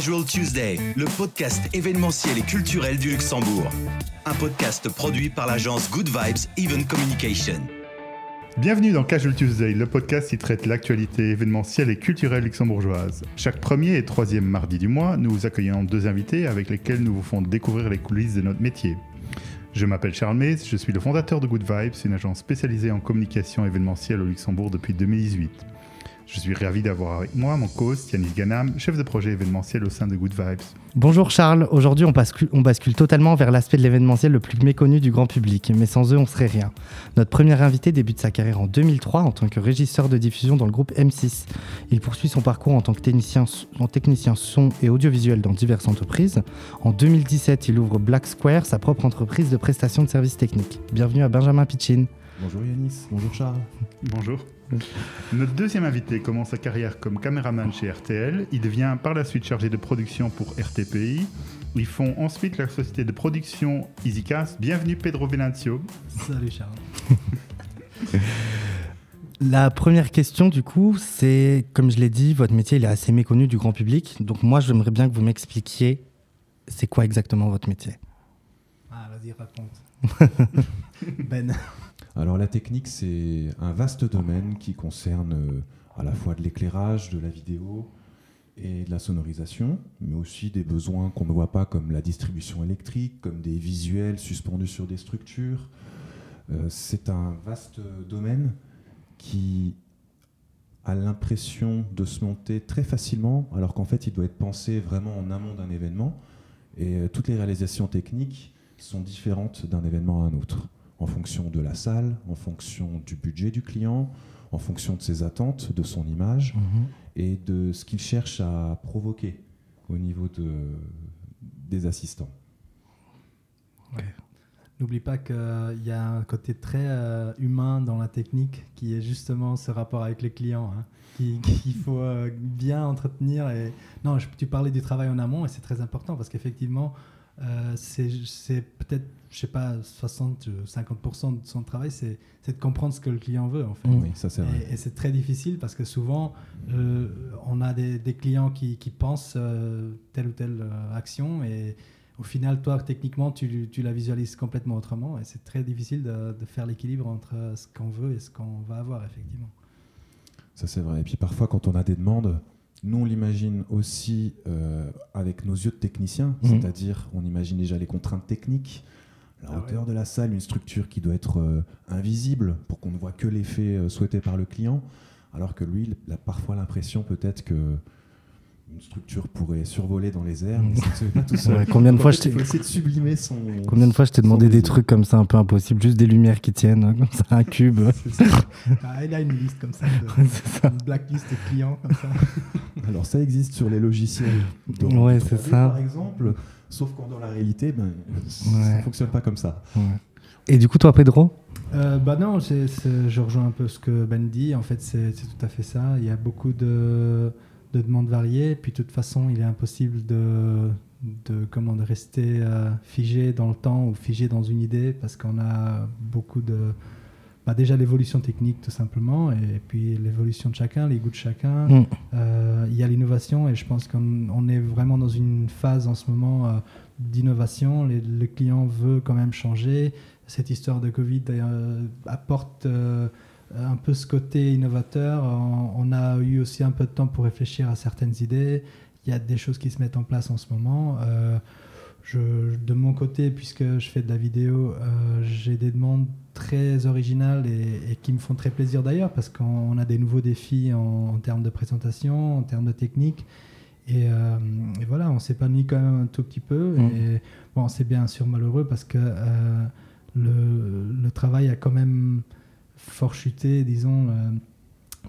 Casual Tuesday, le podcast événementiel et culturel du Luxembourg. Un podcast produit par l'agence Good Vibes Event Communication. Bienvenue dans Casual Tuesday, le podcast qui traite l'actualité événementielle et culturelle luxembourgeoise. Chaque premier et troisième mardi du mois, nous accueillons deux invités avec lesquels nous vous font découvrir les coulisses de notre métier. Je m'appelle Charles Mays, je suis le fondateur de Good Vibes, une agence spécialisée en communication événementielle au Luxembourg depuis 2018. Je suis ravi d'avoir avec moi mon co-host Yannis Ganam, chef de projet événementiel au sein de Good Vibes. Bonjour Charles, aujourd'hui on bascule, on bascule totalement vers l'aspect de l'événementiel le plus méconnu du grand public, mais sans eux on serait rien. Notre premier invité débute sa carrière en 2003 en tant que régisseur de diffusion dans le groupe M6. Il poursuit son parcours en tant que technicien, en technicien son et audiovisuel dans diverses entreprises. En 2017, il ouvre Black Square, sa propre entreprise de prestation de services techniques. Bienvenue à Benjamin Pitchin. Bonjour Yanis, bonjour Charles. Bonjour. Notre deuxième invité commence sa carrière comme caméraman chez RTL. Il devient par la suite chargé de production pour RTPI. Ils font ensuite la société de production EasyCast. Bienvenue Pedro Venancio. Salut Charles. La première question, du coup, c'est, comme je l'ai dit, votre métier il est assez méconnu du grand public. Donc moi, j'aimerais bien que vous m'expliquiez, c'est quoi exactement votre métier? Ah, vas-y, raconte. ben. Alors la technique, c'est un vaste domaine qui concerne euh, à la fois de l'éclairage, de la vidéo et de la sonorisation, mais aussi des besoins qu'on ne voit pas comme la distribution électrique, comme des visuels suspendus sur des structures. Euh, c'est un vaste domaine qui a l'impression de se monter très facilement, alors qu'en fait il doit être pensé vraiment en amont d'un événement. Et euh, toutes les réalisations techniques sont différentes d'un événement à un autre en fonction de la salle, en fonction du budget du client, en fonction de ses attentes, de son image Mhm. et de ce qu'il cherche à provoquer au niveau de, des assistants. N'oublie pas qu'il y a un côté très euh, humain dans la technique qui est justement ce rapport avec les clients, hein, qui- qu'il faut euh, bien entretenir. Et... Non, je- tu parlais du travail en amont et c'est très important parce qu'effectivement, euh, c'est peut-être, je sais pas, 60, euh, 50% de son travail, c'est de comprendre ce que le client veut en fait. Oui, ça c'est vrai. Et, et c'est très difficile parce que souvent, euh, on a des, des clients qui, qui pensent euh, telle ou telle action et au final, toi, techniquement, tu, tu la visualises complètement autrement et c'est très difficile de, de faire l'équilibre entre ce qu'on veut et ce qu'on va avoir, effectivement. Ça c'est vrai. Et puis parfois quand on a des demandes, nous on l'imagine aussi euh, avec nos yeux de technicien, Mhm. c'est-à-dire on imagine déjà les contraintes techniques, la Ah hauteur de la salle, une structure qui doit être euh, invisible pour qu'on ne voit que l'effet euh, souhaité par le client, alors que lui, il a parfois l'impression peut-être que une structure pourrait survoler dans les airs, mais ça ne se fait pas tout seul. Ouais, combien de Donc, fois je t'ai- faut essayer de sublimer son. Combien de fois je t'ai demandé des trucs comme ça un peu impossibles, juste des lumières qui tiennent, hein, comme ça, un cube Ah, il a une liste comme ça, ça. une blacklist de clients comme ça. Alors ça existe sur les logiciels. de- Ouais, c'est 3D, ça. Par exemple, sauf qu'en dans la réalité, ben, ça ne fonctionne pas comme ça. Ouais. Et du coup, toi, Pedro? Euh, bah non, je rejoins un peu ce que Ben dit. En fait, c'est c'est tout à fait ça. Il y a beaucoup de, de demandes variées. Puis, de toute façon, il est impossible de, de, comment, de rester euh, figé dans le temps ou figé dans une idée parce qu'on a beaucoup de. bah, déjà, l'évolution technique, tout simplement. Et puis, l'évolution de chacun, les goûts de chacun. Mm. Euh, il y a l'innovation et je pense qu'on on est vraiment dans une phase en ce moment euh, d'innovation. Le client veut quand même changer. Cette histoire de Covid apporte un peu ce côté innovateur. On, on a eu aussi un peu de temps pour réfléchir à certaines idées. Il y a des choses qui se mettent en place en ce moment. Euh, je, de mon côté, puisque je fais de la vidéo, euh, j'ai des demandes très originales et, et qui me font très plaisir d'ailleurs parce qu'on on a des nouveaux défis en, en termes de présentation, en termes de technique. Et, euh, et voilà, on s'épanouit quand même un tout petit peu. Mm. Et bon, c'est bien sûr malheureux parce que le, le travail a quand même fort chuté, disons, euh,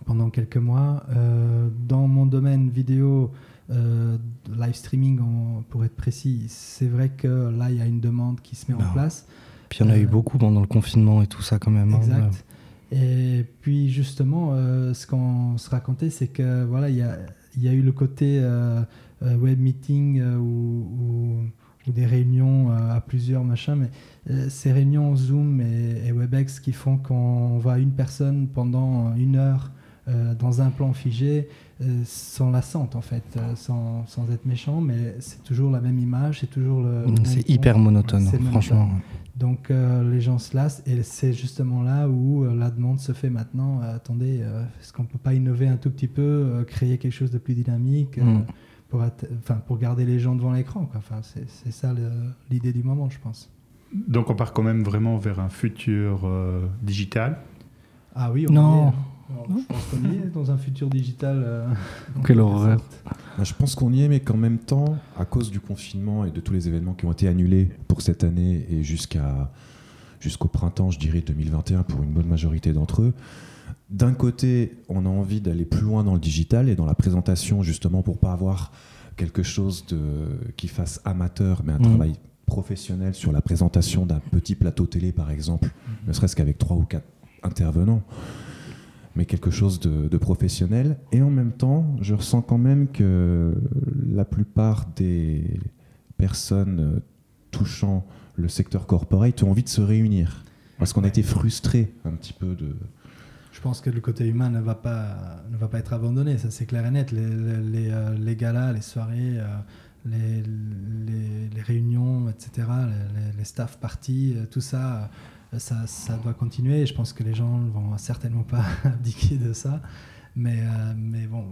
pendant quelques mois. Euh, dans mon domaine vidéo, euh, live streaming, en- pour être précis, c'est vrai que là, il y a une demande qui se met en place. Puis il y en a eu beaucoup pendant le confinement et tout ça quand même. hein. Exact. Et puis justement, euh, ce qu'on se racontait, c'est que voilà, il y a, y a eu le côté web meeting ou, ou- des réunions euh, à plusieurs machins, mais euh, ces réunions Zoom et, et WebEx qui font qu'on voit une personne pendant une heure euh, dans un plan figé, euh, sans la sente en fait, euh, sans, sans être méchant, mais c'est toujours la même image, c'est toujours le. C'est hyper ton. monotone, franchement. Donc euh, les gens se lassent et c'est justement là où la demande se fait maintenant. Attendez, est-ce qu'on peut pas innover un tout petit peu, créer quelque chose de plus dynamique Mm. Pour, enfin, pour garder les gens devant l'écran. Enfin, c'est ça l'idée du moment, je pense. Donc on part quand même vraiment vers un futur euh, digital. Ah oui, on Non. y est. Alors, Je pense qu'on y est dans un futur digital. euh, Quelle horreur. Bah, Je pense qu'on y est, mais qu'en même temps, à cause du confinement et de tous les événements qui ont été annulés pour cette année et jusqu'à jusqu'au printemps, je dirais 2021 pour une bonne majorité d'entre eux, d'un côté, on a envie d'aller plus loin dans le digital et dans la présentation, justement pour pas avoir quelque chose de, qui fasse amateur, mais un Mhm. travail professionnel sur la présentation d'un petit plateau télé, par exemple, ne serait-ce qu'avec trois ou quatre intervenants mais quelque chose de, de professionnel. Et en même temps, je ressens quand même que la plupart des personnes euh, touchant le secteur corporate ont envie de se réunir. Parce qu'on a été frustrés un petit peu de... Je pense que le côté humain ne va pas, ne va pas être abandonné, ça c'est clair et net. Les, les, les, euh, les galas, les soirées, euh, les, les, les réunions, etc., les, staff parties, euh, tout ça, ça, ça doit continuer. Je pense que les gens ne vont certainement pas abdiquer de ça. Mais, mais bon,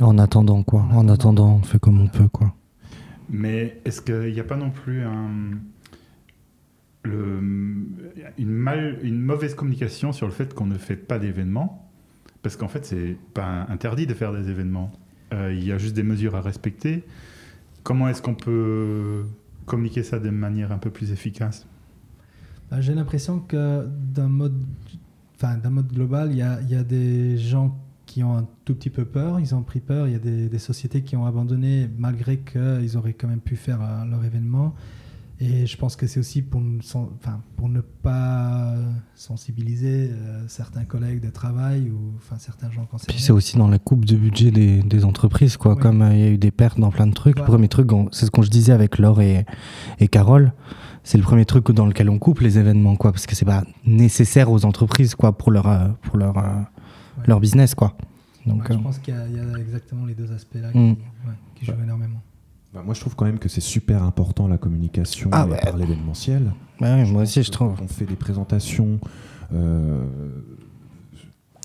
on- En attendant, quoi? En En attendant. attendant, on fait comme on peut, quoi. Mais est-ce qu'il n'y a pas non plus un, une, mauvaise communication sur le fait qu'on ne fait pas d'événements Parce qu'en fait, c'est pas interdit de faire des événements. Euh, il y a juste des mesures à respecter. Comment est-ce qu'on peut communiquer ça de manière un peu plus efficace? Bah, J'ai l'impression que d'un mode, d'un mode global, il y a, y a des gens qui ont un tout petit peu peur, ils ont pris peur, il y a des, des sociétés qui ont abandonné malgré qu'ils auraient quand même pu faire euh, leur événement. Et je pense que c'est aussi pour, ne sen- enfin, pour ne pas sensibiliser euh, certains collègues de travail ou enfin, certains gens concernés. Puis c'est aussi dans la coupe de budget des, des entreprises, quoi. Comme euh, il y a eu des pertes dans plein de trucs. Le premier truc, c'est ce qu'on je disais avec Laure et, et Carole. C'est le premier truc dans lequel on coupe les événements, quoi. Parce que c'est pas nécessaire aux entreprises, quoi, pour leur, euh, pour leur, Ouais. leur business, quoi. Donc, je pense qu'il y, a- il y a exactement les deux aspects-là Mm. qui, qui jouent énormément. Bah, moi, je trouve quand même que c'est super important la communication Ah et par l'événementiel. ouais, moi aussi, je que trouve. On fait des présentations. euh,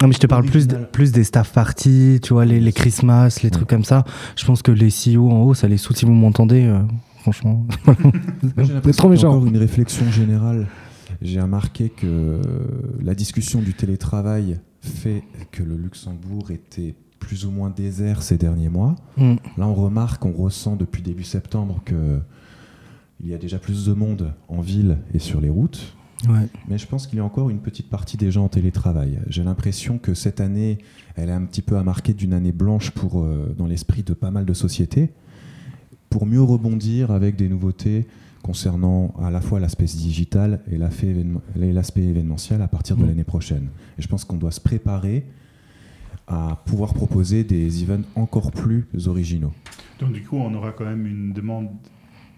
Non, mais je te parle plus, de- plus des staff parties, tu vois, les, les Christmas, les Ouais. trucs comme ça. Je pense que les CEO en haut, ça les saoule si vous m'entendez. euh, franchement, j'ai trop méchant. encore une réflexion générale. J'ai remarqué que la discussion du télétravail fait que le Luxembourg était plus ou moins désert ces derniers mois. Mm. Là, on remarque, on ressent depuis début septembre que il y a déjà plus de monde en ville et sur les routes. Ouais. Mais je pense qu'il y a encore une petite partie des gens en télétravail. J'ai l'impression que cette année, elle est un petit peu à marquer d'une année blanche pour, euh, dans l'esprit de pas mal de sociétés, pour mieux rebondir avec des nouveautés concernant à la fois l'aspect digital et l'aspect événement- et l'aspect événementiel à partir de Mm. l'année prochaine. Et je pense qu'on doit se préparer à pouvoir proposer des events encore plus originaux. Donc du coup, on aura quand même une demande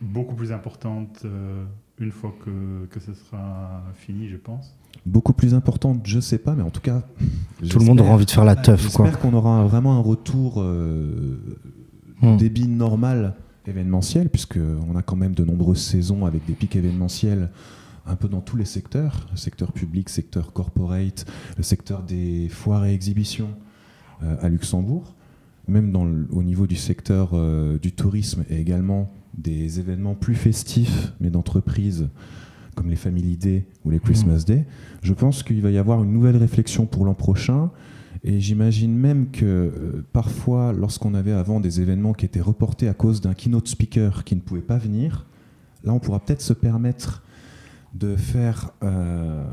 beaucoup plus importante euh, une fois que, que ce sera fini, je pense. Beaucoup plus importante, je sais pas, mais en tout cas, Tout le monde aura envie de faire la teuf. J'espère qu'on aura vraiment un retour euh, Mm. débit normal événementiel, puisqu'on a quand même de nombreuses saisons avec des pics événementiels un peu dans tous les secteurs, le secteur public, secteur corporate, le secteur des foires et exhibitions à Luxembourg, même dans le- au niveau du secteur euh, du tourisme et également des événements plus festifs, mais d'entreprises comme les Family Day ou les Christmas Day. Je pense qu'il va y avoir une nouvelle réflexion pour l'an prochain et j'imagine même que euh, parfois, lorsqu'on avait avant des événements qui étaient reportés à cause d'un keynote speaker qui ne pouvait pas venir, là on pourra peut-être se permettre de faire, euh,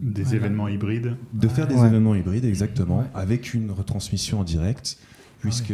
Des Voilà. événements hybrides. de faire des Ouais. événements hybrides, exactement, Ouais. avec une retransmission en direct, puisque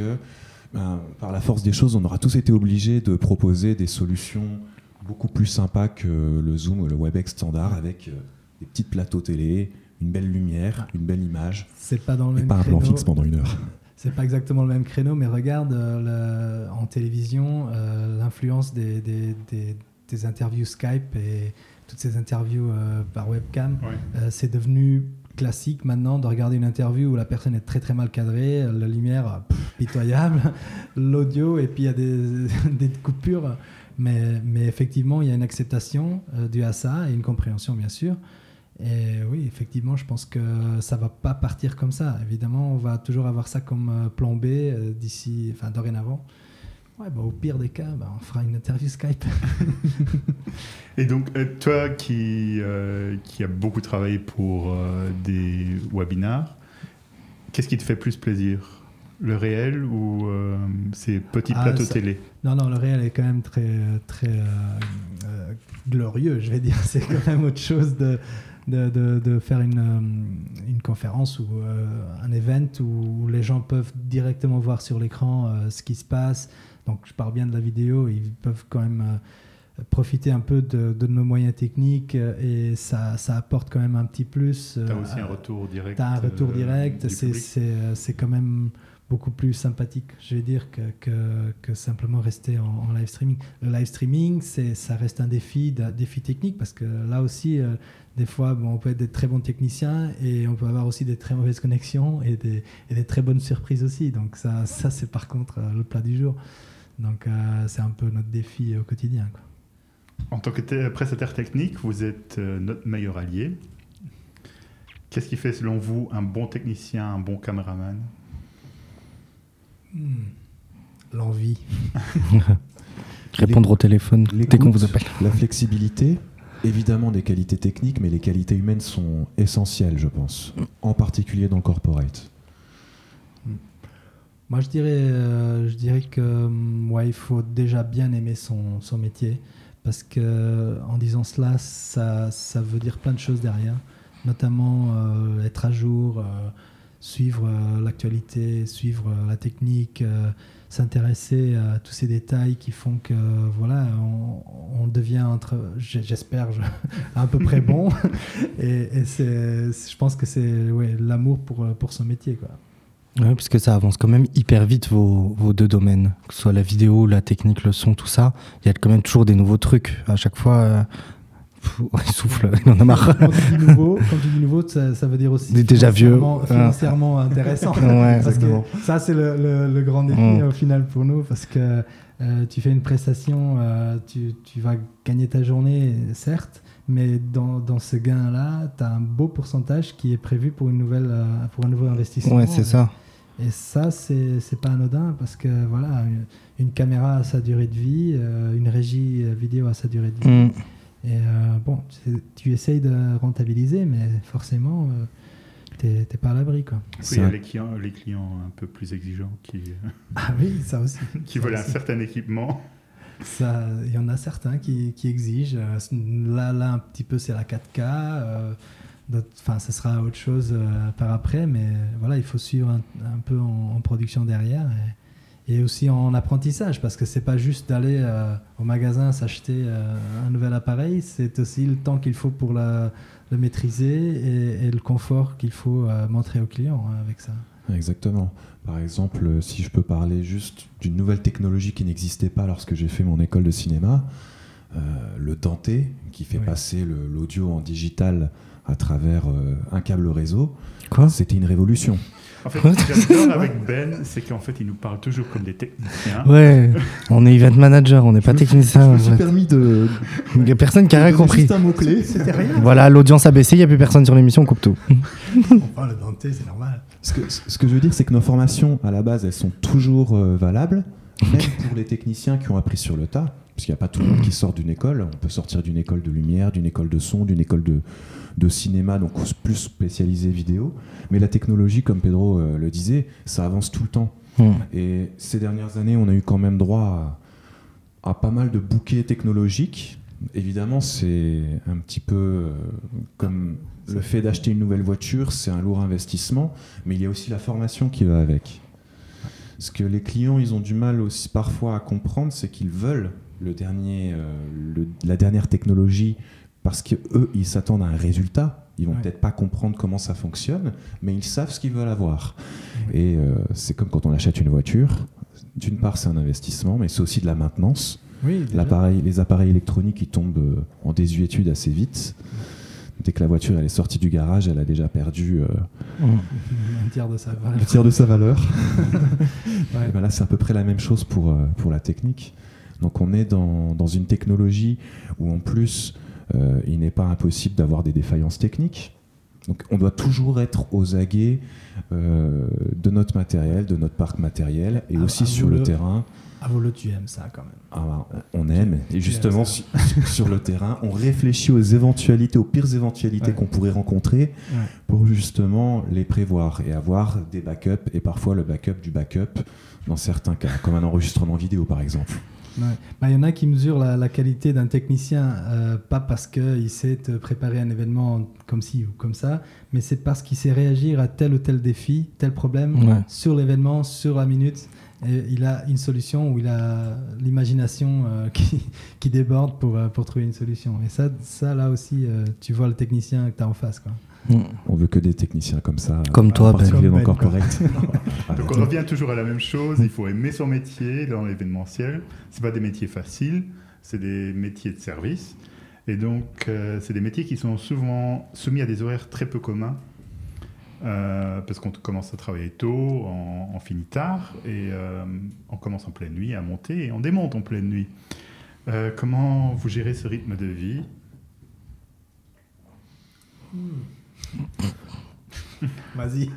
ben, par la force des choses, on aura tous été obligés de proposer des solutions beaucoup plus sympas que le Zoom ou le WebEx standard, avec euh, des petits plateaux télé, une belle lumière, une belle image, C'est pas dans le et même pas un plan fixe pendant une heure. C'est pas exactement le même créneau, mais regarde euh, le- en télévision euh, l'influence des, des, des- des interviews Skype et toutes ces interviews euh, par webcam. Ouais. Euh, c'est devenu classique maintenant de regarder une interview où la personne est très très mal cadrée, la lumière pff, pitoyable, l'audio et puis il y a des, des coupures. Mais, mais, effectivement, il y a une acceptation euh, due à ça et une compréhension, bien sûr. Et oui, effectivement, je pense que ça va pas partir comme ça. Évidemment, on va toujours avoir ça comme euh, plan B euh, d'ici, enfin dorénavant. Ouais, bah, au pire des cas, bah, on fera une interview Skype. Et donc, euh, toi qui, euh, qui as beaucoup travaillé pour euh, des webinars, qu'est-ce qui te fait plus plaisir? Le réel ou euh, ces petits Ah, plateaux ça- télé? Non, non, le réel est quand même très, très glorieux, je vais dire. C'est quand même autre chose de, de, de- de faire une, une conférence ou un event où les gens peuvent directement voir sur l'écran ce qui se passe. Donc, je parle bien de la vidéo, ils peuvent quand même euh, profiter un peu de, de nos moyens techniques euh, et ça, ça apporte quand même un petit plus. Tu as euh, aussi un retour direct tu as un retour euh, direct, c'est euh, quand même beaucoup plus sympathique, je vais dire, que, que, que simplement rester en, en live streaming. Le live streaming, ça reste un défi, défi technique, parce que là aussi, euh, des fois, bon, on peut être des très bons techniciens et on peut avoir aussi des très mauvaises connexions et des, et des très bonnes surprises aussi. Donc ça, ça c'est par contre euh, le plat du jour. Donc euh, c'est un peu notre défi au quotidien. Quoi. En tant que prestataire technique, vous êtes euh, notre meilleur allié. Qu'est-ce qui fait selon vous un bon technicien, un bon caméraman? Hmm. L'envie. Répondre au téléphone dès qu'on vous appelle. La flexibilité, évidemment des qualités techniques, mais les qualités humaines sont essentielles, je pense, en particulier dans le corporate. Moi, je dirais, euh, je dirais que hum, ouais, il faut déjà bien aimer son, son métier parce que en disant cela, ça, ça veut dire plein de choses derrière, notamment euh, être à jour, euh, suivre euh, l'actualité, suivre euh, la technique, euh, s'intéresser à tous ces détails qui font que voilà, on, on devient entre, j'espère, je- à peu près bon. et et c'est, je pense que c'est ouais, l'amour pour, pour son métier, quoi. Ouais, parce que ça avance quand même hyper vite vos, vos deux domaines, que ce soit la vidéo, la technique, le son, tout ça. Il y a quand même toujours des nouveaux trucs. À chaque fois, euh, pff, il souffle, il en a marre. Quand tu dis nouveau, quand tu dis nouveau ça, ça veut dire aussi déjà vieux. financièrement- Ah. intéressant. Ouais, parce que ça, c'est le, le- le grand défi Mm. au final pour nous, parce que euh, tu fais une prestation, euh, tu, tu vas gagner ta journée, certes, mais dans, dans ce gain-là, tu as un beau pourcentage qui est prévu pour, une nouvelle, euh, pour un nouveau investissement. Ouais, c'est ça. Et ça, c'est c'est pas anodin parce que voilà, une, une caméra a sa durée de vie, euh, une régie euh, vidéo a sa durée de vie. Mm. Et euh, bon, tu essayes de rentabiliser, mais forcément, euh, t'es t'es pas à l'abri. quoi. Oui, Il y a les clients, les clients un peu plus exigeants qui, Ah oui, ça aussi. qui Ça veulent un certain équipement. Ça, Il y en a certains qui, qui exigent. Là, là, un petit peu, c'est la 4K. euh, d'autres- Enfin, ça sera autre chose euh, par après, mais voilà, il faut suivre un, un peu en, en production derrière. Et, et aussi en apprentissage, parce que c'est pas juste d'aller euh, au magasin s'acheter euh, un nouvel appareil, c'est aussi le temps qu'il faut pour la- le maîtriser et, et le confort qu'il faut montrer au client hein, avec ça. Exactement. Par exemple, si je peux parler juste d'une nouvelle technologie qui n'existait pas lorsque j'ai fait mon école de cinéma, euh, le denté, qui fait Oui. passer l'audio en digital à travers euh, un câble réseau, Quoi? C'était une révolution. En fait, Quoi? ce avec Ben, c'est qu'en fait, il nous parle toujours comme des techniciens. Ouais, on est event manager, on n'est pas technicien. Je me suis permis de. Il n'y a personne qui a rien de- compris. Juste un mot-clé. C'était rien. Voilà, l'audience a baissé, il n'y a plus personne sur l'émission, on coupe tout. Oh, le denté, c'est normal. Ce que, ce que je veux dire, c'est que nos formations, à la base, elles sont toujours euh, valables, même pour les techniciens qui ont appris sur le tas, parce qu'il n'y a pas tout le monde qui sort d'une école. On peut sortir d'une école de lumière, d'une école de son, d'une école de, de cinéma, donc plus spécialisée vidéo. Mais la technologie, comme Pedro euh, le disait, ça avance tout le temps. Mm. Et ces dernières années, on a eu quand même droit à, à pas mal de bouquets technologiques. Évidemment, c'est un petit peu euh, comme le fait d'acheter une nouvelle voiture, c'est un lourd investissement, mais il y a aussi la formation qui va avec. Ce que les clients, ils ont du mal aussi parfois à comprendre, c'est qu'ils veulent le dernier, euh, le- la dernière technologie parce qu'eux, ils s'attendent à un résultat. Ils vont Ouais. peut-être pas comprendre comment ça fonctionne, mais ils savent ce qu'ils veulent avoir. Et euh, c'est comme quand on achète une voiture. D'une part, c'est un investissement, mais c'est aussi de la maintenance. Oui. L'appareil, les appareils électroniques, ils tombent euh, en désuétude assez vite. dès que la voiture elle est sortie du garage, elle a déjà perdu euh, Un tiers de sa valeur. le tiers de sa valeur. Ouais. Et ben là, c'est à peu près la même chose pour, euh, pour la technique. Donc on est dans, dans une technologie où en plus, euh, il n'est pas impossible d'avoir des défaillances techniques. Donc on doit toujours être aux aguets euh, de notre matériel, de notre parc matériel, et Ah, aussi ah, sur le le- terrain. Ah, vous, le, tu aimes ça quand même. Ah, on aime, et justement sur, sur le terrain, on réfléchit aux éventualités, aux pires éventualités Ouais. qu'on pourrait rencontrer Ouais. pour justement les prévoir et avoir des backups, et parfois le backup du backup dans certains cas, comme un enregistrement vidéo par exemple. Ouais. Bah, Il y en a qui mesurent la, la qualité d'un technicien, euh, pas parce qu'il sait préparer un événement comme ci ou comme ça, mais c'est parce qu'il sait réagir à tel ou tel défi, tel problème, Ouais. sur l'événement, sur la minute. Et il a une solution où il a l'imagination euh, qui, qui déborde pour, euh, pour trouver une solution. Et ça, ça là aussi, euh, tu vois le technicien que tu as en face. Quoi. On veut que des techniciens comme ça. Comme en toi, Ben. dans Comme Ben, Donc on revient toujours à la même chose, il faut aimer son métier dans l'événementiel. C'est pas des métiers faciles, c'est des métiers de service. Et donc euh, c'est des métiers qui sont souvent soumis à des horaires très peu communs. euh, parce qu'on commence à travailler tôt, on, on finit tard, et euh, on commence en pleine nuit à monter, et on démonte en pleine nuit. Euh, comment vous gérez ce rythme de vie? Vas-y.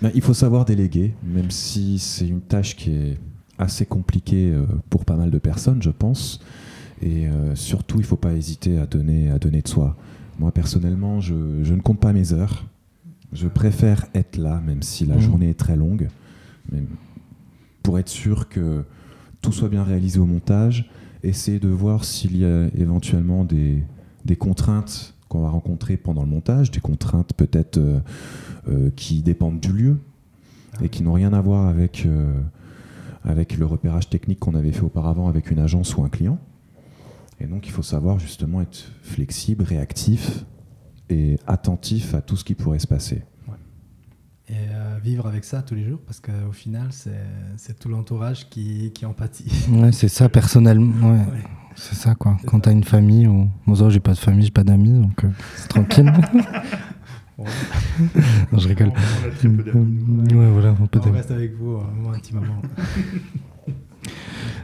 Ben, il faut savoir déléguer, même si c'est une tâche qui est assez compliquée euh, pour pas mal de personnes, je pense. Et euh, surtout, il ne faut pas hésiter à donner, à donner de soi. Moi, personnellement, je, je ne compte pas mes heures. Je préfère être là, même si la Mhm. journée est très longue, mais pour être sûr que tout soit bien réalisé au montage, essayer de voir s'il y a éventuellement des, des contraintes qu'on va rencontrer pendant le montage, des contraintes peut-être euh, euh, qui dépendent du lieu et qui n'ont rien à voir avec, euh, avec le repérage technique qu'on avait fait auparavant avec une agence ou un client. Et donc il faut savoir justement être flexible, réactif et attentif à tout ce qui pourrait se passer. Et euh, vivre avec ça tous les jours, parce qu'au final, c'est c'est tout l'entourage qui, qui en pâtit. Ouais, c'est ça, personnellement. Ouais. C'est ça, quoi. Quand t'as une famille, ou... moi, ça, j'ai pas de famille, j'ai pas d'amis, donc euh, c'est tranquille. Bon, non, je rigole. On a très peu d'amis. nous. Ouais, voilà, un peu on d'amis. reste avec vous, euh, moi, intimement.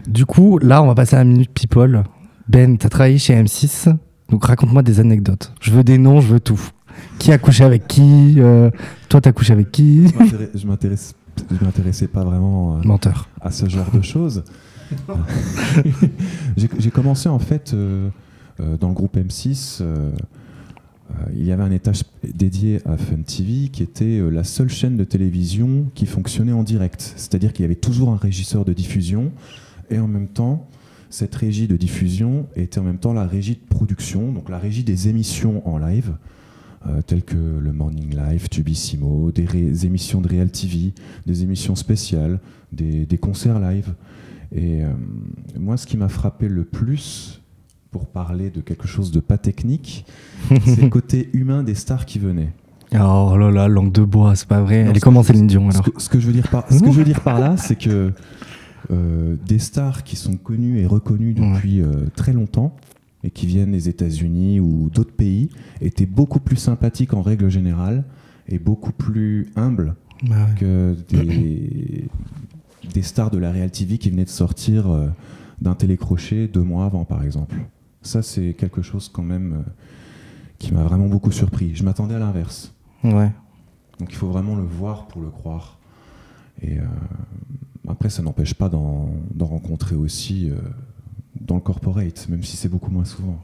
Du coup, là, on va passer à la minute people. Ben, t'as travaillé chez M6, donc raconte-moi des anecdotes. Je veux des noms, je veux tout. Qui a couché avec qui euh, Toi, t'as couché avec qui? Je m'intéressais pas vraiment à, Menteur. à ce genre de choses. J'ai commencé en fait euh, euh, dans le groupe M6. euh, il y avait un étage dédié à Fun TV qui était la seule chaîne de télévision qui fonctionnait en direct. C'est-à-dire qu'il y avait toujours un régisseur de diffusion et en même temps, cette régie de diffusion était en même temps la régie de production, donc la régie des émissions en live, telles que le Morning Live, Tubissimo, des émissions de Real TV, des émissions spéciales, des concerts live. Et euh, moi, ce qui m'a frappé le plus, pour parler de quelque chose de pas technique, c'est le côté humain des stars qui venaient. Oh là là, langue de bois, c'est pas vrai. Non, Elle est comment Céline Dion Ce alors que, ce que je veux dire par, ce que je veux dire par là, c'est que euh, des stars qui sont connues et reconnues depuis euh, très longtemps et qui viennent des États-Unis ou d'autres pays étaient beaucoup plus sympathiques en règle générale et beaucoup plus humbles Bah ouais. que des, des stars de la Real TV qui venaient de sortir euh, d'un télécrochet deux mois avant, par exemple. Ça, c'est quelque chose quand même euh, qui m'a vraiment beaucoup surpris. Je m'attendais à l'inverse. Ouais. Donc il faut vraiment le voir pour le croire. Et euh, après, ça n'empêche pas d'en rencontrer aussi dans le corporate, même si c'est beaucoup moins souvent.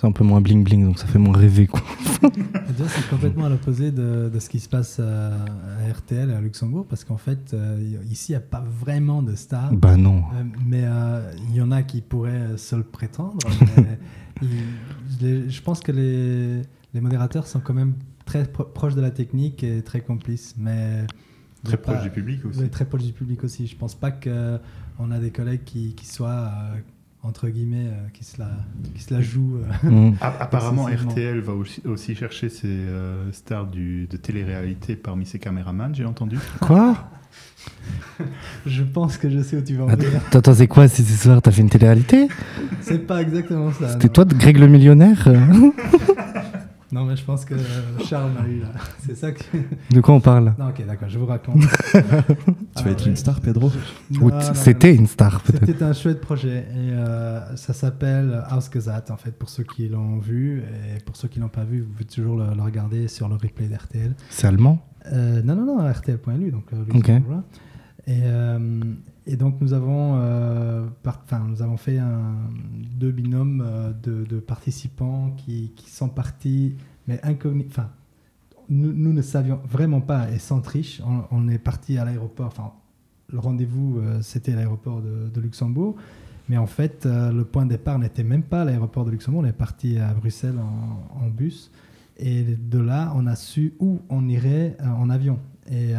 C'est un peu moins bling bling, donc ça fait moins rêver quoi. C'est complètement à l'opposé de, de ce qui se passe à, à RTL et à Luxembourg, parce qu'en fait, euh, ici, il n'y a pas vraiment de stars. Bah non. Euh, mais euh, il y en a qui pourraient se le prétendre. mais il- les- je pense que les, les modérateurs sont quand même très pro- proches de la technique et très complices. Mais Très pas- proche du public aussi. oui, très proche du public aussi. Je pense pas qu'on a des collègues qui, qui soient, euh, entre guillemets, euh, qui, se la, qui se la jouent. euh. Mm. Apparemment. RTL va aussi, aussi chercher ses euh, stars du, de télé-réalité parmi ses caméramans, j'ai entendu. Quoi? Je pense que je sais où tu vas en venir. attends, c'est quoi si ce soir T'as fait une télé-réalité? C'est pas exactement ça. C'était toi, Greg le millionnaire? Non, mais je pense que Charles m'a eu là. C'est ça que. De quoi on parle? Non, ok, d'accord, je vous raconte. Tu vas être une star, Pedro? Ou C'était une star, peut-être. C'était un chouette projet et euh, ça s'appelle Ausgesat en fait pour ceux qui l'ont vu et pour ceux qui l'ont pas vu vous pouvez toujours le, le regarder sur le replay d'RTL. C'est allemand? Euh, non non non RTL.lu donc euh, Ok. luxembourgeois. Et, euh, et donc nous avons euh, nous avons fait deux binômes euh, de, participants qui, sont partis mais inconnus enfin nous, ne savions vraiment pas et sans triche on, est parti à l'aéroport enfin le rendez-vous euh, c'était l'aéroport de, Luxembourg mais en fait euh, le point de départ n'était même pas l'aéroport de Luxembourg on est parti à Bruxelles en, bus et de là on a su où on irait en avion et euh,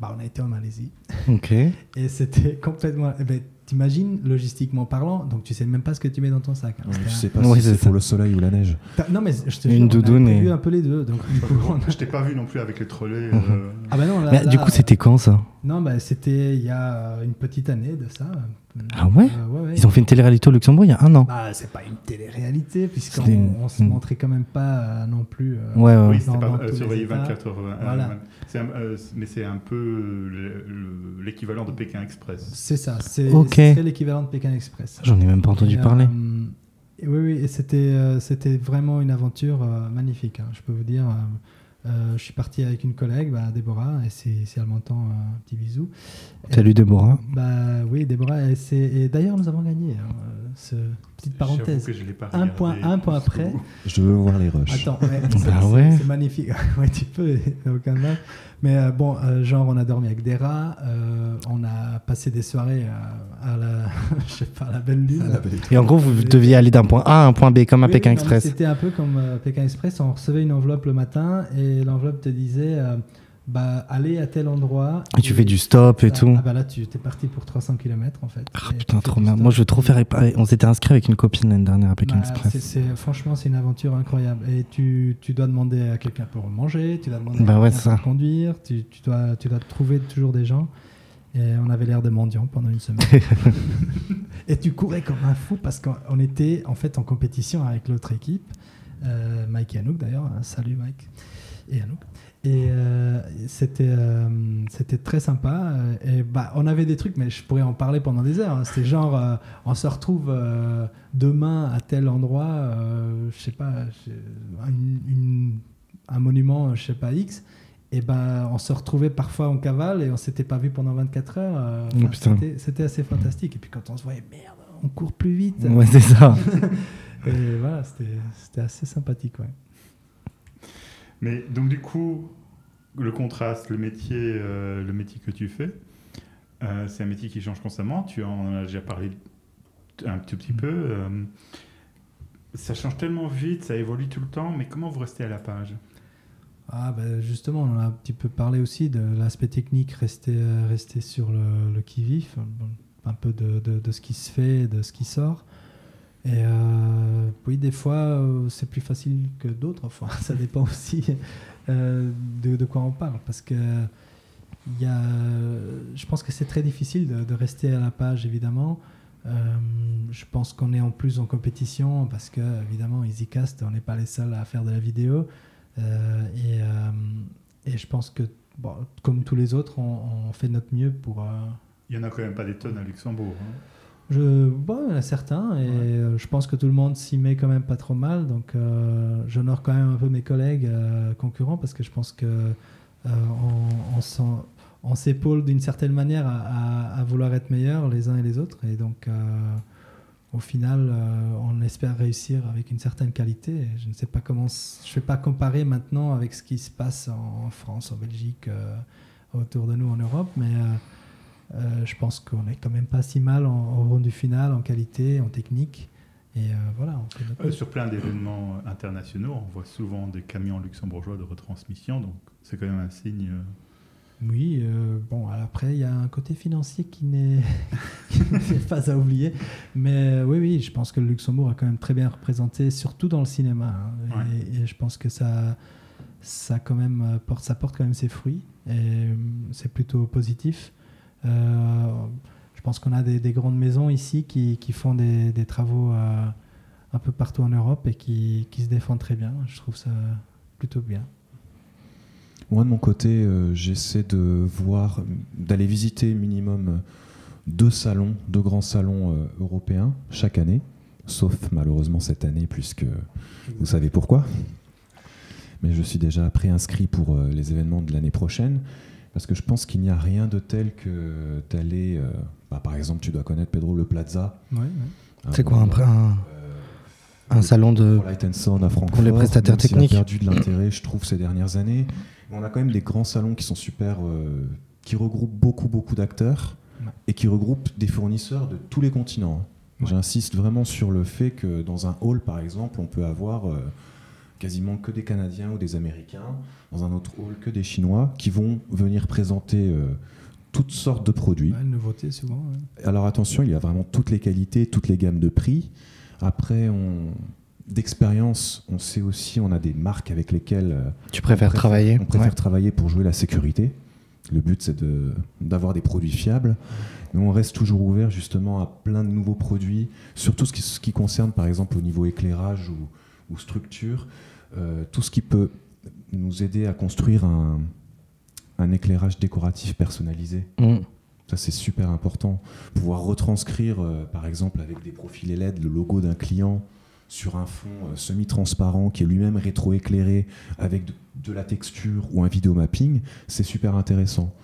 bah, on a été en Malaisie Ok. et c'était complètement eh ben, t'imagines logistiquement parlant donc tu sais même pas ce que tu mets dans ton sac hein. Je sais pas si c'est pour le soleil ou la neige. Non mais je te Une on a et- un peu les deux donc du coup, on Je t'ai pas vu non plus avec les trolley. euh, ah bah non là- Mais là, du coup, c'était quand ça? Non, bah, c'était il y a une petite année de ça. Ah ouais Euh, ouais, ouais. Ils ont fait une télé-réalité au Luxembourg il y a un an. Bah, c'est pas une télé-réalité, puisqu'on une- on se montrait quand même pas euh, non plus. euh, Ouais, ouais. Oui, c'était pas euh, surveillé États. 24 heures. euh, Voilà. euh, un- euh, mais c'est un peu le- le- l'équivalent de Pékin Express. C'est ça, c'est l'équivalent de Pékin Express. J'en ai même pas entendu Et, euh, parler. et oui, oui, et c'était euh, c'était vraiment une aventure euh, magnifique, hein, je peux vous dire. Euh, je suis parti avec une collègue, bah, Déborah, et si, si elle m'entend, un petit bisou. Salut Déborah. Bah oui, Déborah, et, d'ailleurs nous avons gagné. hein, ce, petite parenthèse. que je l'ai pas Un point- un point après. Je veux voir les rushs. Attends, ouais, Bah c'est- ouais. c'est magnifique. ouais, tu peux, aucun mal. Mais euh, bon, euh, genre, on a dormi avec des rats, euh, on a passé des soirées à, à la, je sais pas, à la belle lune. Et en gros, vous deviez aller d'un point A à un point B, comme à Oui, Pékin oui, Express. C'était un peu comme euh, Pékin Express, on recevait une enveloppe le matin et l'enveloppe te disait, euh, bah, allez à tel endroit. Et tu fais du stop et tout. Ah bah là, tu étais parti pour 300 km en fait. Ah putain, trop bien. Moi, je veux trop faire. On s'était inscrit avec une copine l'année dernière à Pékin Bah, Express. franchement, c'est une aventure incroyable. Et tu, tu dois demander à quelqu'un pour manger, tu dois demander Bah à ouais, quelqu'un pour conduire, tu, tu dois, tu dois trouver toujours des gens. Et on avait l'air de mendiants pendant une semaine. et tu courais comme un fou parce qu'on on était en fait en compétition avec l'autre équipe, euh, Mike et Anouk d'ailleurs. Salut Mike et Anouk. Et euh, c'était euh, c'était très sympa. euh, Et bah, on avait des trucs, mais je pourrais en parler pendant des heures. hein. C'était genre, euh, on se retrouve demain à tel endroit, je sais pas, je- une- une- un monument, je sais pas X. Et ben, on se retrouvait parfois en cavale et on s'était pas vu pendant 24 heures. Oh, enfin, c'était- assez fantastique. Et puis quand on se voyait, merde, on court plus vite. Ouais, c'est ça. Et voilà, c'était c'était assez sympathique. Ouais. Mais donc du coup, le contraste, le métier, euh, le métier que tu fais, euh, c'est un métier qui change constamment. Tu en as déjà parlé un tout petit peu. euh, ça change tellement vite, ça évolue tout le temps. Mais comment vous restez à la page? Ah ben justement, on a un petit peu parlé aussi de l'aspect technique, rester, rester sur le, qui-vif, un peu de- de ce qui se fait, de ce qui sort. Et euh, oui, des fois, euh, c'est plus facile que d'autres fois. Ça dépend aussi euh, de, de quoi on parle. Parce que y a, je pense que c'est très difficile de, rester à la page, évidemment. Euh, je pense qu'on est en plus en compétition parce que, évidemment, EasyCast, on n'est pas les seuls à faire de la vidéo. Et, et je pense que, bon, comme tous les autres, on, fait notre mieux pour. Il y en a quand même pas des tonnes à Luxembourg. hein. Je, bon, il y en a certains, et Ouais. euh, je pense que tout le monde s'y met quand même pas trop mal. Donc, euh, j'honore quand même un peu mes collègues euh, concurrents parce que je pense que euh, on, on s'épaule d'une certaine manière à, à- à vouloir être meilleurs les uns et les autres. Et donc, au final, on espère réussir avec une certaine qualité. Et Je ne sais pas comment. Je ne vais pas comparer maintenant avec ce qui se passe en, France, en Belgique, autour de nous en Europe, mais. Euh, je pense qu'on est quand même pas si mal en, en rendu final, en qualité, en technique. Et euh, voilà, on fait notre Euh, sur plein d'événements internationaux, on voit souvent des camions luxembourgeois de retransmission. Donc c'est quand même un signe. Oui, euh, bon, après, il y a un côté financier qui n'est pas à oublier. Mais oui, oui, je pense que le Luxembourg a quand même très bien représenté, surtout dans le cinéma. hein. Et, et je pense que ça, ça, quand même, porte, ça porte quand même ses fruits. Et c'est plutôt positif. Euh, je pense qu'on a des, des grandes maisons ici qui, font des, travaux euh, un peu partout en Europe et qui, se défendent très bien. Je trouve ça plutôt bien. Moi, de mon côté, euh, j'essaie de voir, d'aller visiter minimum deux salons, deux grands salons européens chaque année, sauf malheureusement cette année, puisque vous savez pourquoi. Mais je suis déjà préinscrit pour les événements de l'année prochaine, parce que je pense qu'il n'y a rien de tel que d'aller, bah, par exemple, tu dois connaître Pedro Le Plaza. Ouais, ouais. C'est quoi un, bon, un, un le- salon de. pour Light and Sound à Francfort. les prestataires techniques. a perdu de l'intérêt, je trouve, ces dernières années. On a quand même des grands salons qui sont super, euh, qui regroupent beaucoup, beaucoup d'acteurs Ouais. et qui regroupent des fournisseurs de tous les continents. Ouais. J'insiste vraiment sur le fait que dans un hall, par exemple, on peut avoir euh, quasiment que des Canadiens ou des Américains, dans un autre hall que des Chinois, qui vont venir présenter euh, toutes sortes de produits. Ouais, nouveauté souvent. ouais. Alors attention, il y a vraiment toutes les qualités, toutes les gammes de prix. Après, on... d'expérience, on sait aussi, on a des marques avec lesquelles euh, Tu préfères on préfère- travailler On préfère Ouais. travailler pour jouer la sécurité. Le but, c'est de- d'avoir des produits fiables. Mais on reste toujours ouvert justement à plein de nouveaux produits, surtout ce qui, ce qui concerne par exemple au niveau éclairage ou, ou structure, euh, tout ce qui peut nous aider à construire un, un éclairage décoratif personnalisé. Mm. Ça, c'est super important. Pouvoir retranscrire, euh, par exemple, avec des profils LED, le logo d'un client sur un fond euh, semi-transparent qui est lui-même rétroéclairé avec de, de la texture ou un vidéo mapping, c'est super intéressant.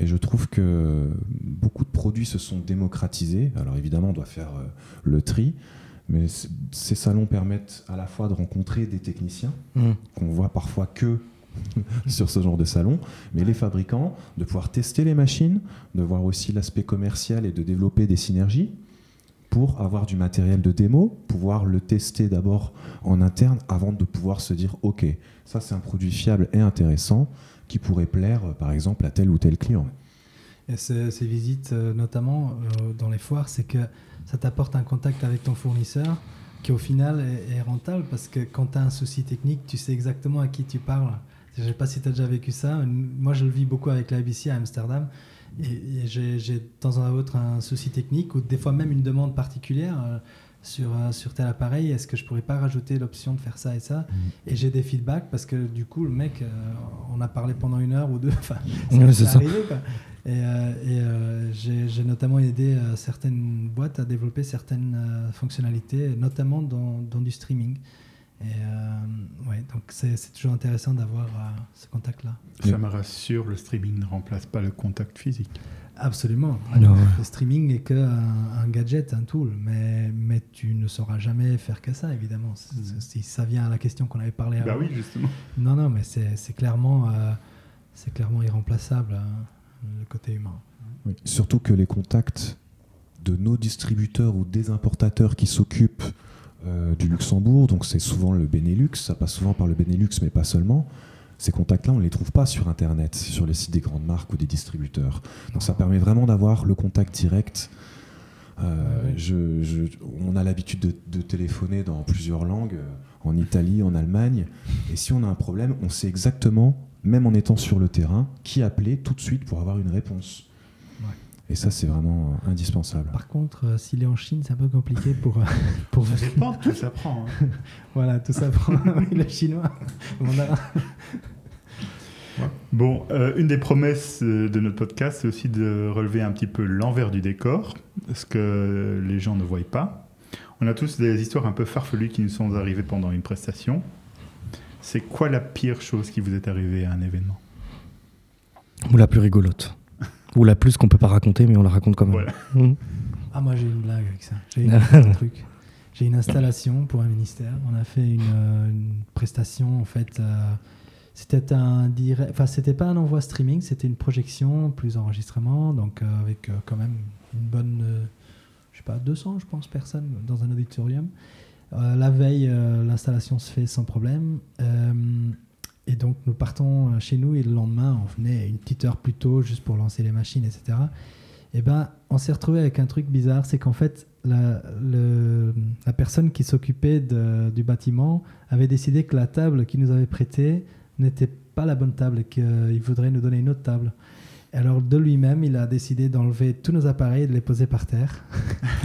Et je trouve que beaucoup de produits se sont démocratisés. Alors évidemment, on doit faire euh, le tri, mais ces salons permettent à la fois de rencontrer des techniciens Mm. qu'on voit parfois que sur ce genre de salon, mais les fabricants, de pouvoir tester les machines, de voir aussi l'aspect commercial et de développer des synergies pour avoir du matériel de démo, pouvoir le tester d'abord en interne avant de pouvoir se dire ok, ça c'est un produit fiable et intéressant qui pourrait plaire euh, par exemple à tel ou tel client. Et ce- ces visites, euh, notamment euh, dans les foires, c'est que ça t'apporte un contact avec ton fournisseur qui au final est, rentable parce que quand tu as un souci technique, tu sais exactement à qui tu parles. Je ne sais pas si tu as déjà vécu ça. Moi, je le vis beaucoup avec la ABC à Amsterdam. Et, j'ai de temps en autre un souci technique ou des fois même une demande particulière euh, sur, euh, sur tel appareil. Est-ce que je pourrais pas rajouter l'option de faire ça et ça Et j'ai des feedbacks parce que du coup, le mec, euh, on a parlé pendant une heure ou deux. Enfin, c'est arrivé, quoi. Et, euh, et, j'ai notamment aidé certaines boîtes à développer certaines fonctionnalités, notamment dans, dans du streaming. Et euh, ouais, donc c'est c'est toujours intéressant d'avoir euh, ce contact-là. Ça me rassure, le streaming ne remplace pas le contact physique. Absolument. Non. Le streaming n'est qu'un un gadget, un tool, mais, mais tu ne sauras jamais faire que ça, évidemment. Mhm. Si ça vient à la question qu'on avait parlé avant. Bah oui, justement. Non, non, mais c'est c'est clairement, euh, c'est clairement irremplaçable, hein, le côté humain. Oui. Surtout que les contacts de nos distributeurs ou des importateurs qui s'occupent euh, du Luxembourg, donc c'est souvent le Benelux, ça passe souvent par le Benelux, mais pas seulement. Ces contacts-là, on ne les trouve pas sur Internet, sur les sites des grandes marques ou des distributeurs. Donc ça permet vraiment d'avoir le contact direct. Euh, je- je- on a l'habitude de, de téléphoner dans plusieurs langues, euh, en Italie, en Allemagne, et si on a un problème, on sait exactement, même en étant sur le terrain, qui appeler tout de suite pour avoir une réponse. Et ça, c'est vraiment euh, indispensable. Par contre, euh, s'il est en Chine, c'est un peu compliqué pour. euh, pour Ça dépend, tout s'apprend. hein. voilà, tout ça prend. oui, le chinois. le mandarin. Bon, euh, une des promesses de notre podcast, c'est aussi de relever un petit peu l'envers du décor, ce que les gens ne voient pas. On a tous des histoires un peu farfelues qui nous sont arrivées pendant une prestation. C'est quoi la pire chose qui vous est arrivée à un événement? Ou la plus rigolote. Ou la plus qu'on peut pas raconter, mais on la raconte quand même. Voilà. Mm. Ah, moi, j'ai une blague avec ça. J'ai une- un truc. J'ai une installation pour un ministère. On a fait une, euh, une prestation, en fait. euh, c'était un direct. Enfin, c'était pas un envoi streaming, c'était une projection, plus enregistrement. Donc, euh, avec euh, quand même une bonne. euh, je sais pas, 200, je pense, personnes dans un auditorium. Euh, la veille, euh, l'installation se fait sans problème. Et donc, nous partons euh, chez nous et le lendemain, on venait une petite heure plus tôt juste pour lancer les machines, etc. Et ben, on s'est retrouvé avec un truc bizarre, c'est qu'en fait, la, la personne qui s'occupait du bâtiment avait décidé que la table qu'il nous avait prêtée n'était pas la bonne table et qu'il voudrait nous donner une autre table. Alors, de lui-même, il a décidé d'enlever tous nos appareils et de les poser par terre.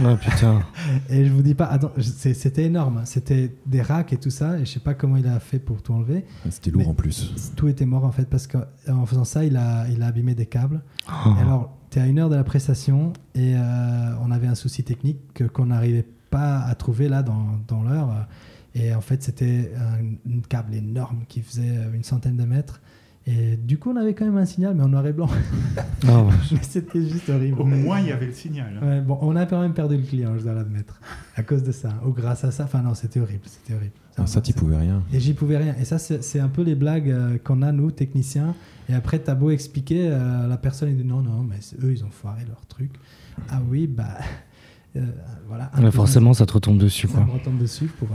Oh putain. Et je vous dis pas, attends, c'était énorme. hein. C'était des racks et tout ça. Et je sais pas comment il a fait pour tout enlever. C'était lourd Mais- en plus. Tout était mort en fait parce qu'en faisant ça, il a, il a abîmé des câbles. Oh. Et alors, tu es à une heure de la prestation et euh, on avait un souci technique que- qu'on n'arrivait pas à trouver là dans, dans l'heure. Et en fait, c'était un, un câble énorme qui faisait une centaine de mètres. Et du coup, on avait quand même un signal, mais en noir et blanc. Oh, mais c'était juste horrible. Au moins, il y avait le signal. hein. Ouais, bon, on a quand même perdu le client, je dois l'admettre, à cause de ça, ou grâce à ça. Enfin non, c'était horrible, c'était horrible. Ah, ça, t'y pouvais rien. Et j'y pouvais rien. Et ça, c'est un peu les blagues euh, qu'on a, nous, techniciens. Et après, t'as beau expliquer, euh, la personne, il dit non, non, mais c'est- eux, ils ont foiré leur truc. Ah oui, bah. euh, voilà. Ouais, forcément, ça te retombe dessus, Ça quoi. me retombe dessus pour.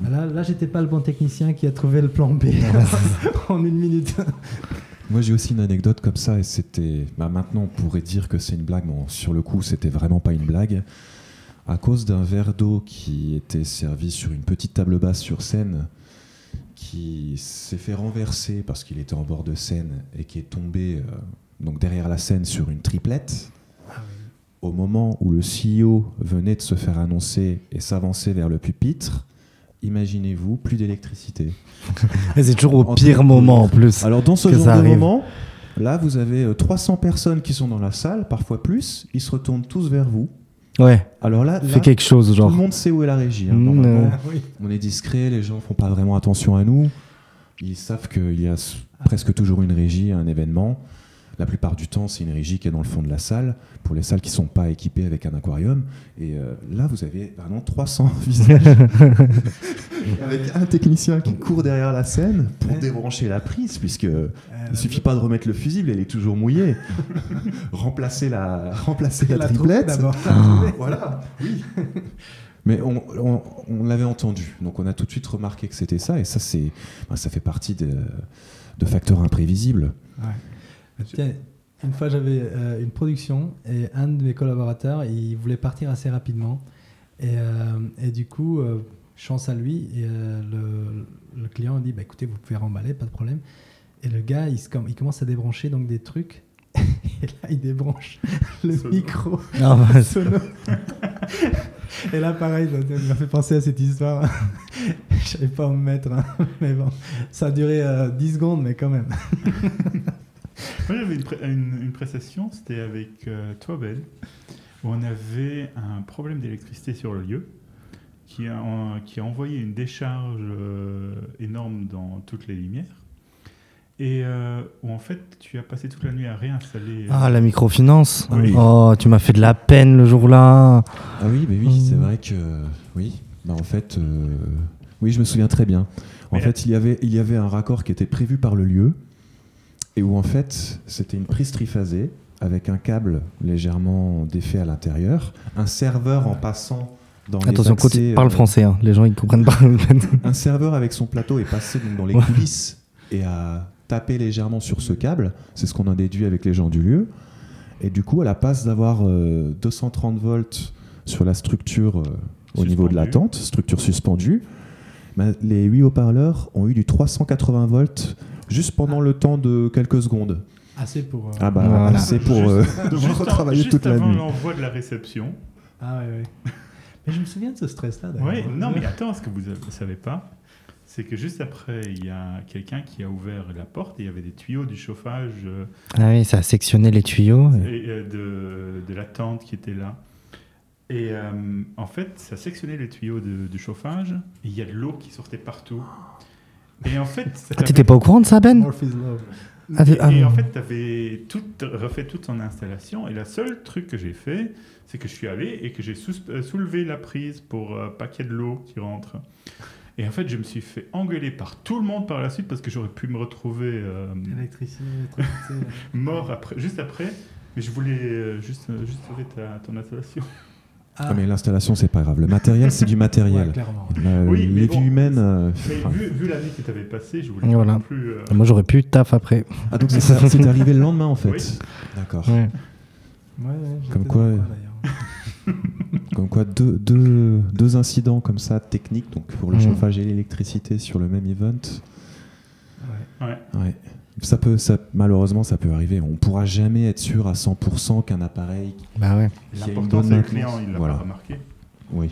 Bah Là, là j'étais pas le bon technicien qui a trouvé le plan B en une minute. Moi, j'ai aussi une anecdote comme ça, et c'était. Bah, maintenant, on pourrait dire que c'est une blague, mais sur le coup, c'était vraiment pas une blague. À cause d'un verre d'eau qui était servi sur une petite table basse sur scène, qui s'est fait renverser parce qu'il était en bord de scène et qui est tombé euh, donc derrière la scène sur une triplette. Au moment où le CEO venait de se faire annoncer et s'avancer vers le pupitre, imaginez-vous, plus d'électricité. Et c'est toujours au En pire moment en plus. Alors dans ce genre de arrive. moment, là vous avez euh, 300 personnes qui sont dans la salle, parfois plus, ils se retournent tous vers vous. Ouais, Alors là, là, fais quelque chose, tout genre. le monde sait où est la régie. hein, Mm, normalement. euh. Ah. On est discret, les gens font pas vraiment attention à nous. Ils savent qu'il y a presque toujours une régie à un événement. La plupart du temps, c'est une régie qui est dans le fond de la salle, pour les salles qui sont pas équipées avec un aquarium. Et euh, là, vous avez vraiment 300 visages, avec un technicien qui court derrière la scène pour Ouais. débrancher la prise, puisque Euh, il suffit pas de remettre le fusible, elle est toujours mouillée. remplacer la, remplacer la, triplette. Voilà, oui. Mais on, on- on l'avait entendu, donc on a tout de suite remarqué que c'était ça, et ça, c'est, ben, ça fait partie de, de facteurs imprévisibles. Tiens, une fois j'avais euh, une production et un de mes collaborateurs il voulait partir assez rapidement. Et, euh, et du coup euh, chance à lui et euh, le, le client dit bah écoutez vous pouvez remballer pas de problème. Et le gars il, se com- il commence à débrancher donc des trucs. Et là il débranche le Sono. micro. Ah, bah, sono et là pareil ça ça m'a fait penser à cette histoire. Je savais pas où me mettre hein. mais bon ça a duré euh, 10 secondes mais quand même Moi, j'avais une, pré- une- une prestation, c'était avec euh, toi, Ben, où on avait un problème d'électricité sur le lieu qui a, en- qui a envoyé une décharge euh, énorme dans toutes les lumières. Et euh, où en fait, tu as passé toute la nuit à réinstaller. euh, Ah, la microfinance. Oui. Oh, tu m'as fait de la peine le jour-là. Ah oui, mais oui, c'est vrai que oui. Bah, en fait, euh, oui, je me souviens très bien. En Mais- fait, il y avait il y avait un raccord qui était prévu par le lieu et où en fait c'était une prise triphasée avec un câble légèrement défait à l'intérieur, un serveur en passant dans les Attention, accès, continue- parle euh, français, hein. les gens ils comprennent pas. un serveur avec son plateau est passé donc dans les Ouais. coulisses et a tapé légèrement sur ce câble. C'est ce qu'on a déduit avec les gens du lieu. Et du coup, à la passe d'avoir euh, 230 volts sur la structure euh, au niveau de la tente, structure suspendue, ben, les 8 haut-parleurs ont eu du 380 volts juste pendant le temps de quelques secondes. assez pour euh, Ah bah, Voilà. c'est pour Juste- euh, juste retravailler juste toute la avant nuit. l'envoi de la réception. Ah ouais, ouais. Mais je me souviens de ce stress-là. Oui, non, mais attends, ce que vous ne savez pas, c'est que juste après, il y a quelqu'un qui a ouvert la porte et il y avait des tuyaux du chauffage euh, ah oui, ça a sectionné les tuyaux. et, euh, de, de la tente qui était là. Et euh, en fait, ça sectionnait les tuyaux de, du chauffage et il y a de l'eau qui sortait partout. Et en fait, Ah, t'étais pas au courant de ça, Ben? Ah, ah, et en bon. fait, tu avais tout, refait toute son installation. Et le seul truc que j'ai fait, c'est que je suis allé et que j'ai euh, soulevé la prise pour euh, pas qu'il y ait de l'eau qui rentre. Et en fait, je me suis fait engueuler par tout le monde par la suite parce que j'aurais pu me retrouver euh, Électricité, électricité. mort après, juste après. Mais je voulais euh, juste, euh, juste sauver ta, ton installation. Ah, mais l'installation, c'est pas grave. Le matériel, c'est du matériel. ouais, clairement. La- Oui, les bon, vies humaines. euh, Mais enfin, vu, vu la nuit que tu avais passée, je voulais Voilà. pas non plus. euh, Moi j'aurais pu taf après. Ah, donc c'est ça- c'est arrivé le lendemain, en fait. Oui. D'accord. Ouais. Comme quoi, euh. Comme quoi, deux, deux, deux incidents comme ça, techniques, donc pour le Mhm. chauffage et l'électricité sur le même event. Ouais. ouais. Ouais. Ça peut, ça, malheureusement, ça peut arriver. On pourra jamais être sûr à 100% qu'un appareil. Bah ouais. L'important, c'est le client, il l'a Voilà. pas remarqué. Oui.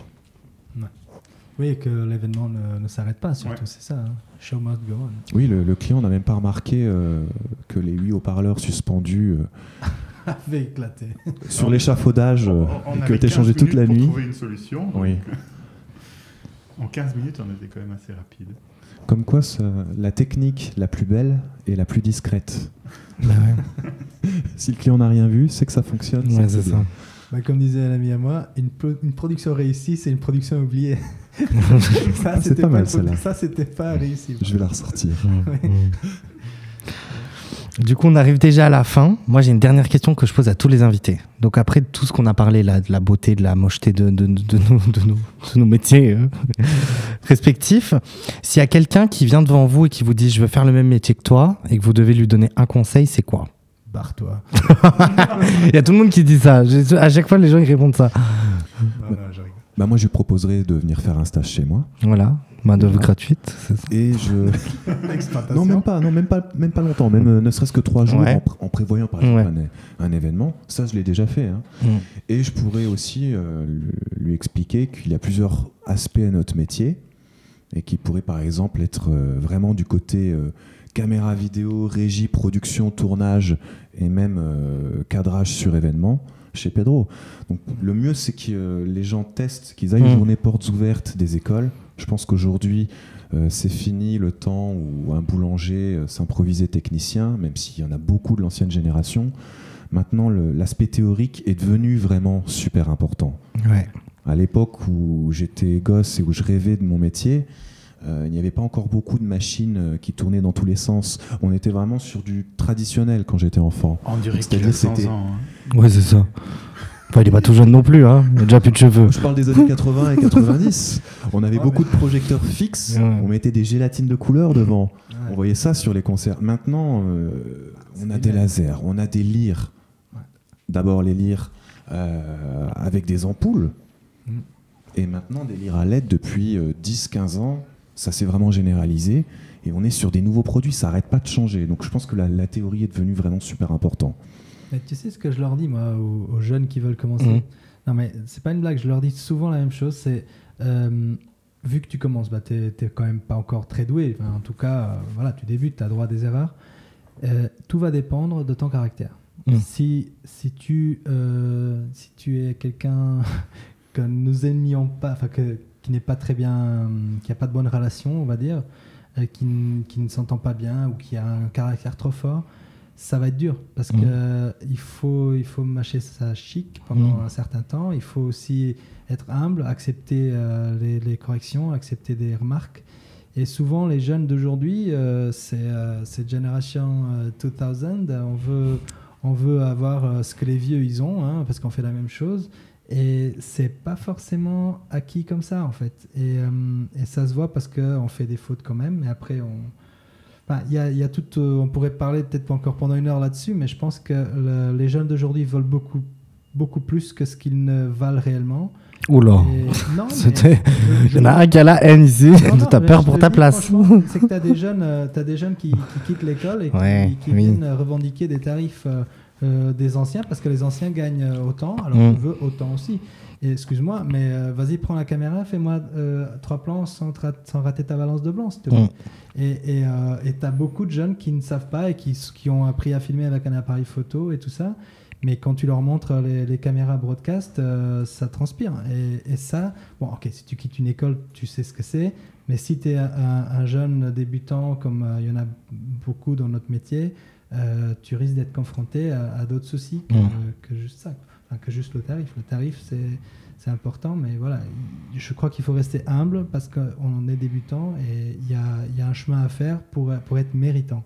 Oui, et que l'événement ne, ne s'arrête pas, surtout, Ouais. c'est ça. hein. Show must go on. Oui, le, le client n'a même pas remarqué euh, que les huit haut-parleurs suspendus euh, Avait éclaté. sur l'échafaudage euh, On- on qui avait ont été 15 changés toute la pour nuit. trouver une solution. donc, Oui. En 15 minutes, on était quand même assez rapide. Comme quoi, ça- la technique la plus belle est la plus discrète. Bah ouais. Si le client n'a rien vu, c'est que ça fonctionne. Ouais, que c'est bien. ça. Bah, comme disait un ami à moi, une, pro- une production réussie, c'est une production oubliée. ça, Ah, c'était pas mal, celle-là. Ça, c'était pas réussi. Je vais la ressortir. Du coup, on arrive déjà à la fin. Moi, j'ai une dernière question que je pose à tous les invités. Donc, après tout ce qu'on a parlé là, de la beauté, de la mocheté de, de, de, de nos, de, nos, de nos métiers euh, respectifs, s'il y a quelqu'un qui vient devant vous et qui vous dit je veux faire le même métier que toi et que vous devez lui donner un conseil, c'est quoi? Barre-toi. Il y a tout le monde qui dit ça. À chaque fois, les gens ils répondent ça. Non, non, rigole. Bah, moi, je lui proposerais de venir faire un stage chez moi. Voilà, main d'œuvre gratuite. c'est ça. Et je. Non, même pas, non, même pas, même pas longtemps, même euh, ne serait-ce que trois jours Ouais. en, pr- en prévoyant par exemple Ouais. un, un événement. Ça, je l'ai déjà fait. hein. Mm. Et je pourrais aussi euh, lui, expliquer qu'il y a plusieurs aspects à notre métier et qui pourrait par exemple être euh, vraiment du côté euh, caméra vidéo, régie, production, tournage et même euh, cadrage sur événement chez Pedro. Donc le mieux c'est que euh, les gens testent, qu'ils aillent Mm. aux journées portes ouvertes des écoles. Je pense qu'aujourd'hui euh, c'est fini le temps où un boulanger euh, s'improvisait technicien, même s'il y en a beaucoup de l'ancienne génération. Maintenant, l'aspect théorique est devenu vraiment super important. Ouais. À l'époque où j'étais gosse et où je rêvais de mon métier, il n'y avait pas encore beaucoup de machines euh, qui tournaient dans tous les sens. On était vraiment sur du traditionnel quand j'étais enfant. On dirait qu'il C'est-à-dire a 100 c'était- ans. hein. Ouais, c'est ça. Enfin, il est pas tout jeune non plus, hein. Il a déjà plus de cheveux. Je parle des années 80 et 90. On avait Ouais, beaucoup de projecteurs fixes. Ouais. On mettait des gélatines de couleur devant. Ouais. On voyait ça sur les concerts. Maintenant, euh, on a des lasers, on a des lyres. Ouais. D'abord les lyres euh, avec des ampoules. Mm. Et maintenant des lyres à LED depuis euh, 10-15 ans. Ça s'est vraiment généralisé. Et on est sur des nouveaux produits, ça n'arrête pas de changer. Donc je pense que la, la théorie est devenue vraiment super important. Mais tu sais ce que je leur dis, moi, aux, aux jeunes qui veulent commencer Mhm. Non, mais c'est pas une blague, je leur dis souvent la même chose c'est. euh, vu que tu commences, bah, tu n'es quand même pas encore très doué. Enfin, en tout cas, euh, voilà, tu débutes, tu as droit à des erreurs. Euh, tout va dépendre de ton caractère. Mm. Si, si, tu, euh, si tu es quelqu'un que nous aimions pas, enfin, que- qui n'est pas très bien, qui n'a pas de bonne relation, on va dire, euh, qui, qui ne s'entend pas bien ou qui a un caractère trop fort, ça va être dur parce Mhm. que euh, il faut il faut mâcher sa chic pendant Mhm. un certain temps. Il faut aussi être humble, accepter euh, les, les corrections, accepter des remarques. Et souvent, les jeunes d'aujourd'hui, euh, c'est euh, cette génération euh, 2000, on veut on veut avoir ce que les vieux ils ont, hein, parce qu'on fait la même chose. Et c'est pas forcément acquis comme ça en fait. Et, euh, et ça se voit parce qu'on fait des fautes quand même. Mais après, on, Enfin, y a, y a tout, euh, on pourrait parler peut-être encore pendant une heure là-dessus, mais je pense que le- les jeunes d'aujourd'hui veulent beaucoup, beaucoup plus que ce qu'ils ne valent réellement. Oula. Il y en a un qui a la haine ici. non, mais peur pour ta dis, place. C'est que tu as des jeunes, euh, t'as des jeunes qui, qui quittent l'école et qui, Ouais, qui oui. viennent revendiquer des tarifs euh, euh, des anciens parce que les anciens gagnent euh, autant, alors Mm. on veut autant aussi. Excuse-moi, mais euh, vas-y, prends la caméra, fais-moi euh, trois plans sans, rater ta balance de blanc. Mm. Et et t'as beaucoup de jeunes qui ne savent pas et qui, qui ont appris à filmer avec un appareil photo et tout ça. Mais quand tu leur montres les, les caméras broadcast, euh, ça transpire. Et, et ça, bon, ok, si tu quittes une école, tu sais ce que c'est. Mais si tu es un, un jeune débutant, comme euh, il y en a beaucoup dans notre métier, euh, tu risques d'être confronté à, à d'autres soucis que, Mm. que juste ça. Enfin, que juste le tarif. Le tarif, c'est c'est important, mais voilà, je crois qu'il faut rester humble parce qu'on est débutant et il y a, il y a un chemin à faire pour, pour être méritant.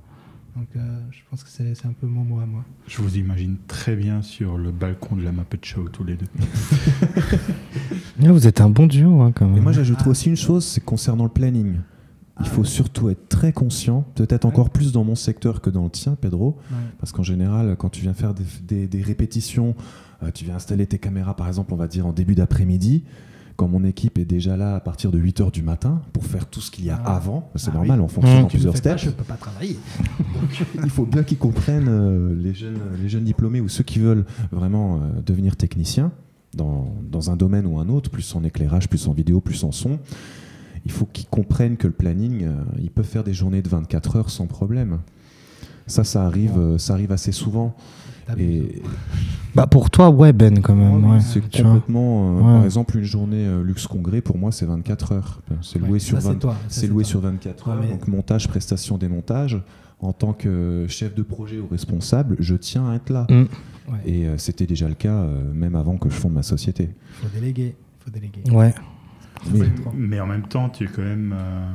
Donc euh, je pense que c'est c'est un peu mon mot à moi. Je vous imagine très bien sur le balcon de la Muppet Show, tous les deux. Ah, Vous êtes un bon duo, hein, quand même. Et moi, j'ajouterais aussi une chose, c'est concernant le planning. Il faut surtout être très conscient, peut-être encore plus dans mon secteur que dans le tien, Pedro, parce qu'en général, quand tu viens faire des, des- des répétitions, euh, tu viens installer tes caméras, par exemple, on va dire en début d'après-midi, quand mon équipe est déjà là à partir de 8 heures du matin pour faire tout ce qu'il y a Ah. avant, c'est Ah normal, oui. on fonctionne Mmh. en le plusieurs fais pas, steps. je peux pas travailler. il faut bien qu'ils comprennent, euh, les, jeunes, les jeunes diplômés ou ceux qui veulent vraiment euh, devenir techniciens dans, dans un domaine ou un autre, plus en éclairage, plus en vidéo, plus en son. Il faut qu'ils comprennent que le planning, euh, ils peuvent faire des journées de 24 heures sans problème. Ça, ça arrive, euh, ça arrive assez souvent. Et Bah pour toi, ouais, Ben, quand même. Oh, ouais, c'est complètement. euh, Ouais. Par exemple, une journée euh, Luxe Congrès, pour moi, c'est 24 heures. C'est loué Ouais, sur ça, 20 c'est toi, ça, c'est loué sur 24 Ouais, heures. mais- Donc montage, prestation, démontage. En tant que chef de projet ou responsable, je tiens à être là. Mm. Ouais. Et euh, c'était déjà le cas euh, même avant que je fonde ma société. Faut déléguer. Faut déléguer. Ouais. Mais- en même temps, tu es quand même. euh,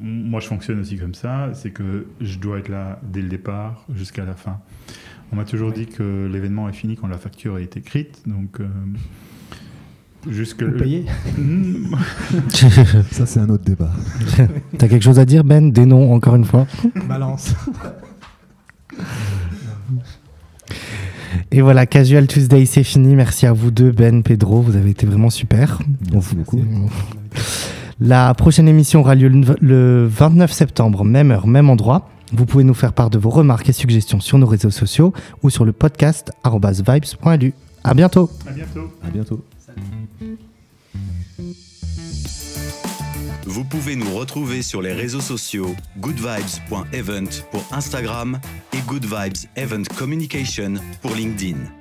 moi, je fonctionne aussi comme ça c'est que je dois être là dès le départ jusqu'à la fin. On m'a toujours Ouais. dit que l'événement est fini quand la facture est écrite. Donc. euh, jusque. Vous payez. Ça, c'est un autre débat. T'as quelque chose à dire, Ben? Des noms, encore une fois? Balance. Et voilà, Casual Tuesday, c'est fini. Merci à vous deux, Ben, Pedro. Vous avez été vraiment super. Merci beaucoup. La prochaine émission aura lieu le- le 29 septembre, même heure, même endroit. Vous pouvez nous faire part de vos remarques et suggestions sur nos réseaux sociaux ou sur le podcast vibes.lu. À bientôt. À bientôt. À bientôt. Vous pouvez nous retrouver sur les réseaux sociaux goodvibes.event pour Instagram et Good Vibes Event Communication pour LinkedIn.